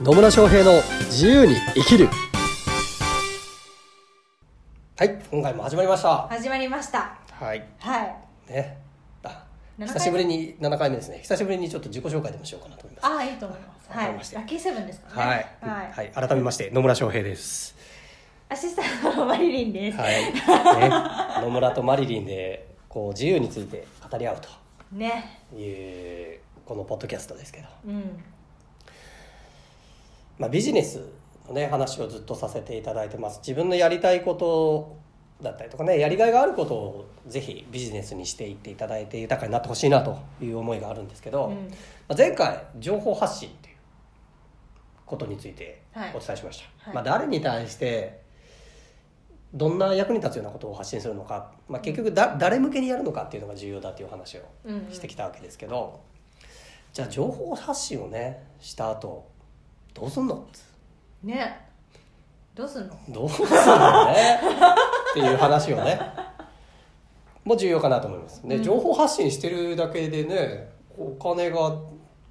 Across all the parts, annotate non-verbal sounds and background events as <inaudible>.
野村翔平の自由に生きる。はい今回も始まりました。始まりました。はい。はい。ね。あ7回目。久しぶりに7回目ですね。久しぶりにちょっと自己紹介でもしようかなと思います。ああいいと思います。はい。ラッキーセブンですからはい、ねはい、はい、改めまして野村翔平です。アシスタントのマリリンです、はい、ね、野村とマリリンでこう自由について語り合うね。というこのポッドキャストですけど、うんまあ、ビジネスのね話をずっとさせていただいてます。自分のやりたいことだったりとかねやりがいがあることをぜひビジネスにしていっていただいて豊かになってほしいなという思いがあるんですけど、うん。まあ、前回情報発信っていうことについてはい。お伝えしました、はい。まあ、誰に対してどんな役に立つようなことを発信するのか、まあ、結局だ誰向けにやるのかっていうのが重要だっていう話をうんうん。してきたわけですけど、じゃあ情報発信をねした後どうすんのね。どうすんの？どうすんのね？っていう話をね。も重要かなと思います。で、うん。情報発信してるだけでねお金が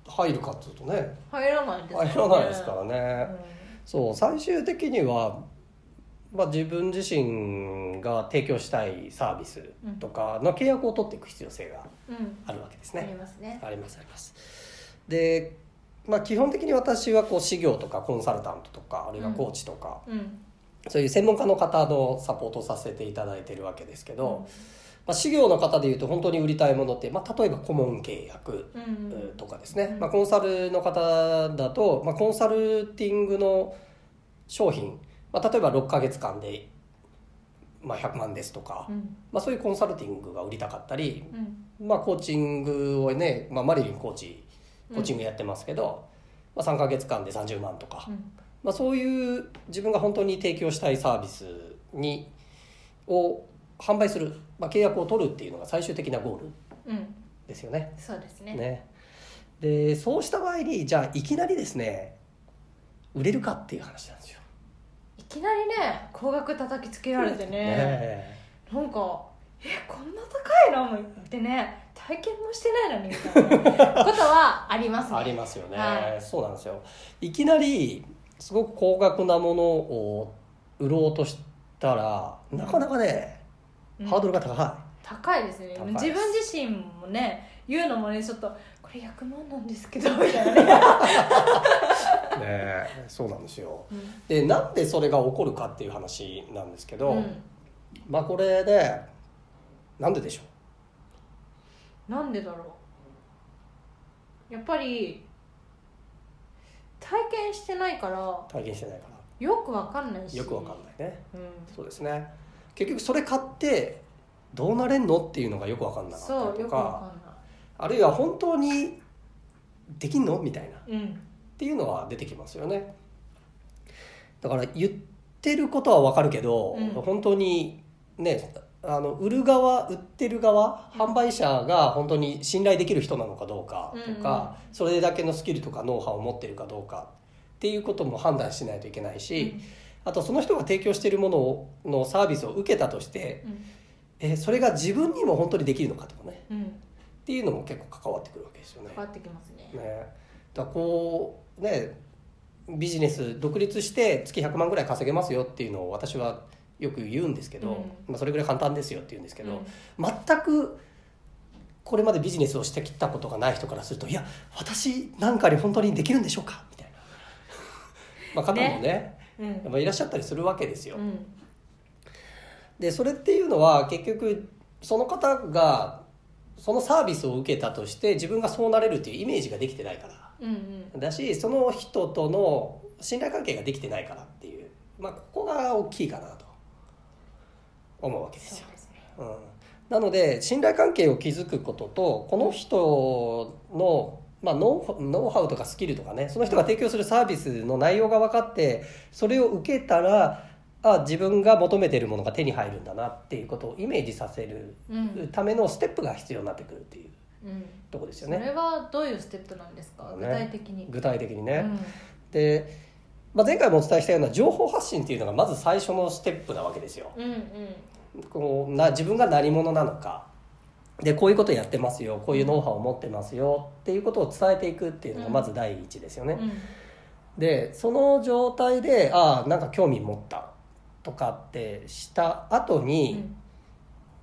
入るかっていうとね。入らないです入らないですからね、うん。そう最終的には、まあ、自分自身が提供したいサービスとかの契約を取っていく必要性がうん。あるわけですありね。ますね。ありますあります。で、まあ、基本的に私はこう事業とかコンサルタントとかあるいはコーチとか、うん。そういう専門家の方のサポートをさせていただいてるわけですけど、まあ、事業の方でいうと本当に売りたいものって、まあ、例えば顧問契約うん。うんとかですね、うん。まあ、コンサルの方だと、まあ、コンサルティングの商品、まあ、例えば6ヶ月間で、まあ、100万ですとか、うん。まあ、そういうコンサルティングが売りたかったり、うん。まあ、コーチングをね、まあ、マリリンコーチコーチングやってますけど、まあ、3ヶ月間で30万とか、うん。まあ、そういう自分が本当に提供したいサービスにを販売する、まあ、契約を取るっていうのが最終的なゴールうん。ですよね。そうですね。ね。でそうした場合にじゃあいきなりですね売れるかっていう話なんですよ。いきなりね高額叩きつけられてね。ねなんかえこんな高いの？もってね体験もしてないのにみたいなことはありますね。ありますよね、はい。そうなんですよ。いきなりすごく高額なものを売ろうとしたらなかなかね、うん。ハードルが高い。高いですね。自分自身もね言うのもねちょっとこれ100万なんですけどみたいな。<laughs> ね、ねそうなんですよ。うん。でなんでそれが起こるかっていう話なんですけど、うん。まあこれでなんででしょなんでだろう。やっぱり体験してないからう体験してないかよくわかんないし。らよくわかんないね。うん。そうですね。結局それ買ってどうなれんのっていうのがよくわかんなかったりとかあるいは本当にできんのみたいな。うん。ていうのは出てきますよね。だから言ってることはわかるけど、うん。本当にねあの売る側売ってる側販売者が本当に信頼できる人なのかどうかとか、それだけのスキルとかノウハウを持ってるかどうかっていうことも判断しないといけないし、あとその人が提供しているものをのサービスを受けたとして、うん。えそれが自分にも本当にできるのかとかね。うん。っていうのも結構関わってくるわけですよね。変わってきますね。ね。だからこうねビジネス独立して月100万ぐらい稼げますよっていうのを私はよく言うんですけど、うん。まあ、それぐらい簡単ですよって言うんですけど、うん。全くこれまでビジネスをしてきたことがない人からすると「いや私なんかに本当にできるんでしょうか?」みたいな。<laughs> まあ方もねうん。いらっしゃったりするわけですよ。うん。でそれっていうのは結局その方がそのサービスを受けたとして自分がそうなれるっていうイメージができてないから。うんうん。だしその人との信頼関係ができてないからっていう、まあ、ここが大きいかなと思うわけですよ。そう。ですね。うん、なので信頼関係を築くこととこの人の、まあ、ノウノウハウとかスキルとかねその人が提供するサービスの内容が分かってそれを受けたらあ自分が求めてるものが手に入るんだなっていうことをイメージさせるうん。ためのステップが必要になってくるっていううん。ところですよね。それはどういうステップなんですか？ね。具体的に。具体的にね、うん。で、まあ、前回もお伝えしたような情報発信っていうのがまず最初のステップなわけですよ。うんうんこうな自分が何者なのか。でこういうことやってますよ。こういうノウハウを持ってますよ。っていうことを伝えていくっていうのがまず第一ですよね。でその状態でああなんか興味持ったとかってした後に、うん。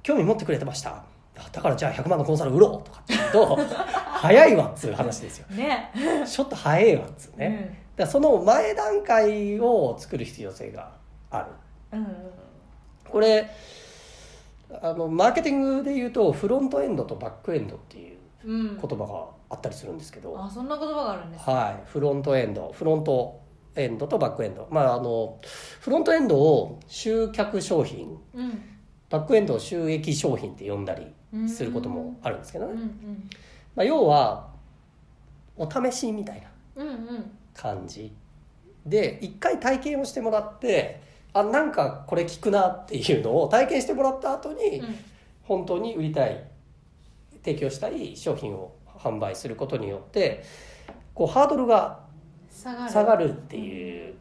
興味持ってくれてました。あだからじゃあ100万のコンサル売ろうとかって言うと <laughs> 早いわっつう話ですよ。ね。ちょっと早いわっつうね、だその前段階を作る必要性がある。うんうん。これあのマーケティングで言うとフロントエンドとバックエンドっていううん。言葉があったりするんですけど、あそんな言葉があるんですね。はい、フロントエンド。フロントエンドとバックエンド。まああのフロントエンドを集客商品うん。バックエンドを収益商品って呼んだりすることもあるんですけどね、うんうんまあ、要はお試しみたいなうんうん。感じ。で一回体験をしてもらってあなんかこれ効くなっていうのを体験してもらった後にうん本当に売りたい提供したい商品を販売することによってこうハードルが下がるっていう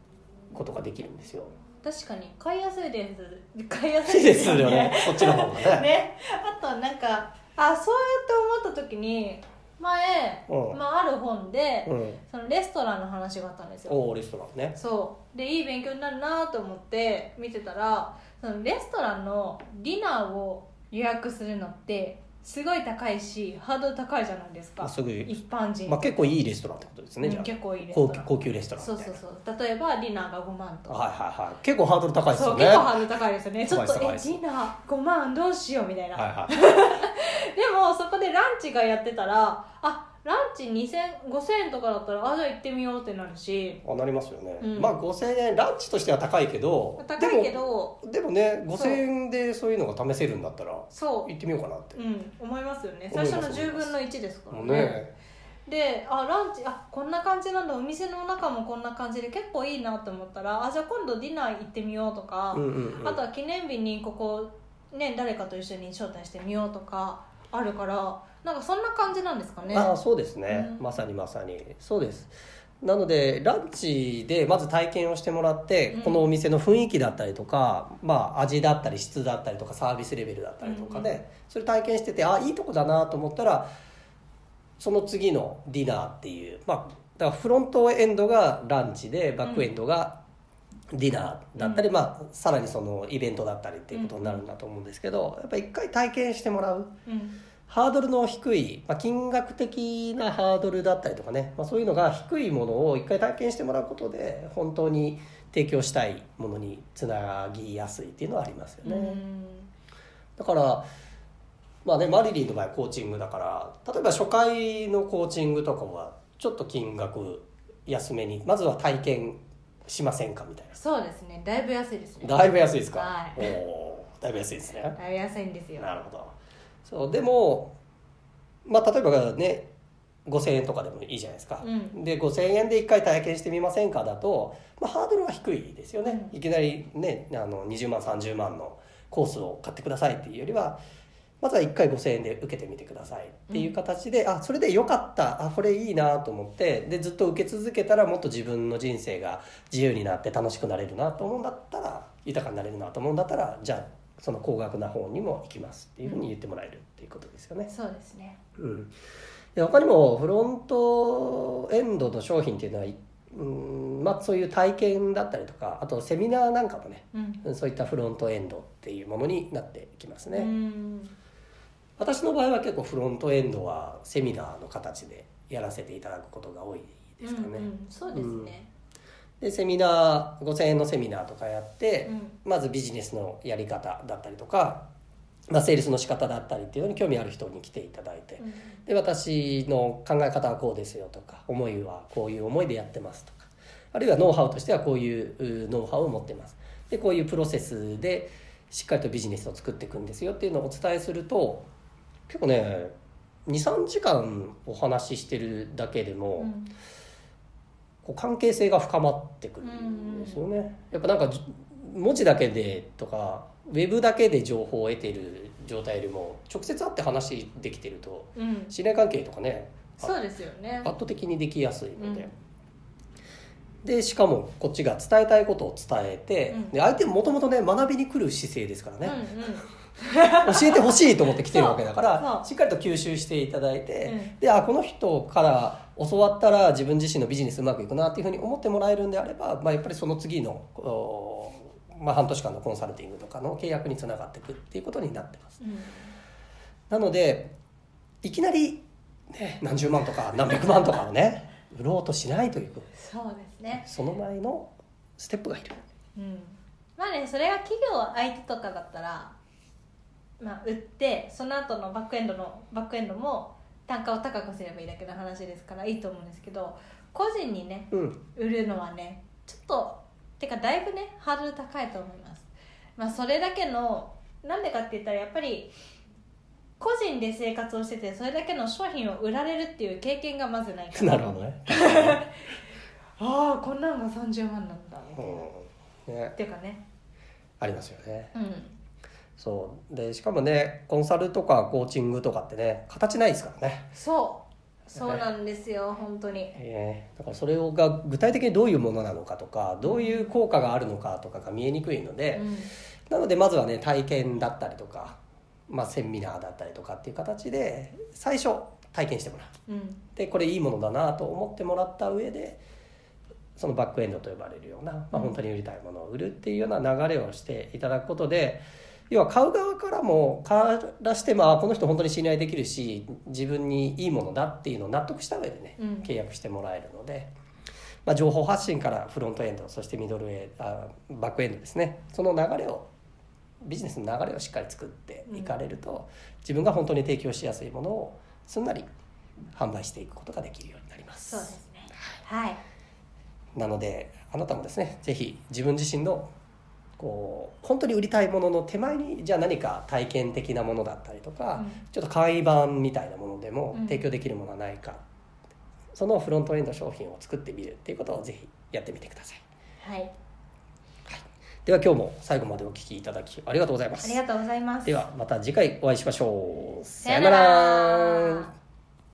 ことができるんですよ。確かに買いやすいです買いやすいですよね。そっちの方がね。<laughs> ねあとなんかあそうやって思った時に前、うんまあ、ある本で、うん。そのレストランの話があったんですよおーレストランね。そうでいい勉強になるなと思って見てたらそのレストランのディナーを予約するのってすごい高いしハードル高いじゃないですかまあすぐ一般人、まあ結構いいレストランってことですね。じゃあうん結構いいレスト高級ラン高級レストランそうみたいな。そうそう例えばディナーが5万とかはいはいはい。結構ハードル高いですそうよね。結構ハードル高いですよねちょっとえデ高いですィナー5万どうしようみたいな、はいはい。でもそこでランチがやってたらあランチ2000 5000円とかだったらあじゃあ行ってみようってなるし。あなりますよね、うん。まあ5000円ランチとしては高いけど高いけどでもねそう5000円でそういうのが試せるんだったらそ行ってみようかなって。う、うん、思いますよね。最初の10分の1ですからね。ね。であランチあこんな感じなんだ。お店の中もこんな感じで結構いいなと思ったらあじゃあ今度ディナー行ってみようとか、うんうんうん。あとは記念日にここね誰かと一緒に招待してみようとかあるからなんかそんな感じなんですかね。ああそうですね、うん。まさにまさに。そうです。なのでランチでまず体験をしてもらって、うん。このお店の雰囲気だったりとか、まあ、味だったり質だったりとかサービスレベルだったりとかで、うん。それ体験しててあいいとこだなと思ったらその次のディナーっていう、まあ、だからフロントエンドがランチでバックエンドがディナーだったり、まあ、さらにそのイベントだったりっていうことになるんだと思うんですけどやっぱ一回体験してもらう。うん。ハードルの低い、まあ、金額的なハードルだったりとかね、まあ、そういうのが低いものを一回体験してもらうことで本当に提供したいものにつなぎやすいっていうのはありますよね、うん。だからまあねマリリンの場合コーチングだから例えば初回のコーチングとかはちょっと金額安めにまずは体験しませんかみたいそうですね。だいぶ安いですね。なだいぶ安いですか、はい。おー。だいぶ安いですね。だいぶ安いんですよ。なるほど。そうでもまあ例えばね5000円とかでもいいじゃないですか、うん。で5000円で1回体験してみませんかだと、まあ、ハードルは低いですよね、うん。いきなりねあの20万30万のコースを買ってくださいっていうよりはまずは1回5000円で受けてみてくださいっていう形で、あそれでよかった。あこれいいなと思って。でずっと受け続けたらもっと自分の人生が自由になって楽しくなれるなと思うんだったら豊かになれるなと思うんだったらじゃあその高額な方にも行きますっていうふうに言ってもらえるっていうことですよね。そうですね。うん、で他にもフロントエンドの商品っていうのは、うんまあ、そういう体験だったりとかあとセミナーなんかもねうんそういったフロントエンドっていうものになってきますね。うん私の場合は結構フロントエンドはセミナーの形でやらせていただくことが多いですかね。うんうんそうですね。でセミナー5000円のセミナーとかやって、うん。まずビジネスのやり方だったりとか、まあ、セールスの仕方だったりっていうのに興味ある人に来ていただいて、うん。で私の考え方はこうですよとか思いはこういう思いでやってますとかあるいはノウハウとしてはこういううノウハウを持ってます。でこういうプロセスでしっかりとビジネスを作っていくんですよっていうのをお伝えすると結構ね23時間お話ししてるだけでも、うん。こう関係性が深まってくるんですよね。やっぱなんかじ文字だけでとかウェブだけで情報を得てる状態よりも直接会って話できてるとうん。信頼関係とかねそうですよね。圧倒的にできやすいので、うん。でしかもこっちが伝えたいことを伝えて、うん。で相手ももともとね学びに来る姿勢ですからね、うんうん <laughs> 教えてほしいと思って来てるわけだからしっかりと吸収していただいて、うん。であこの人から教わったら自分自身のビジネスうまくいくなっていうふうに思ってもらえるんであれば、まあ、やっぱりその次の、おまあ、半年間のコンサルティングとかの契約につながっていくっていうことになってます。うん。なのでいきなり、ね、何十万とか何百万とかをね売ろうとしないというそうですね。その前のステップがいる。うん。まあねそれが企業相手とかだったらまあ売ってその後のバックエンドのバックエンドも単価を高くすればいいだけの話ですからいいと思うんですけど個人にねうん。売るのはねちょっとてかだいぶねハードル高いと思います。まあそれだけのなんでかって言ったらやっぱり個人で生活をしててそれだけの商品を売られるっていう経験がまずないから。なるほどね。<laughs> ああこんなのが30万なんだ。うん。ね。っていうかね。ありますよね。うんそう。でしかもねコンサルとかコーチングとかってね形ないですからね、そう。そうなんですよ本当に。えーだからそれが具体的にどういうものなのかとかどういう効果があるのかとかが見えにくいので、うん。なのでまずはね体験だったりとか、まあ、セミナーだったりとかっていう形で最初体験してもらう。うん。でこれいいものだなと思ってもらった上でそのバックエンドと呼ばれるような、まあ、うん。本当に売りたいものを売るっていうような流れをしていただくことで要は買う側からもからしてもあこの人本当に信頼できるし自分にいいものだっていうのを納得した上でね、うん。契約してもらえるので、まあ、情報発信からフロントエンドそしてミドルエあバックエンドですね。その流れをビジネスの流れをしっかり作っていかれると、自分が本当に提供しやすいものをすんなり販売していくことができるようになります。そうですね。はい。なのであなたもですねぜひ自分自身のこう本当に売りたいものの手前にじゃあ何か体験的なものだったりとか、うん。ちょっと簡易版みたいなものでもうん。提供できるものはないか、そのフロントエンド商品を作ってみるっていうことをぜひやってみてください。はい。では今日も最後までお聞きいただきありがとうございます。ありがとうございます。ではまた次回お会いしましょう。さよなら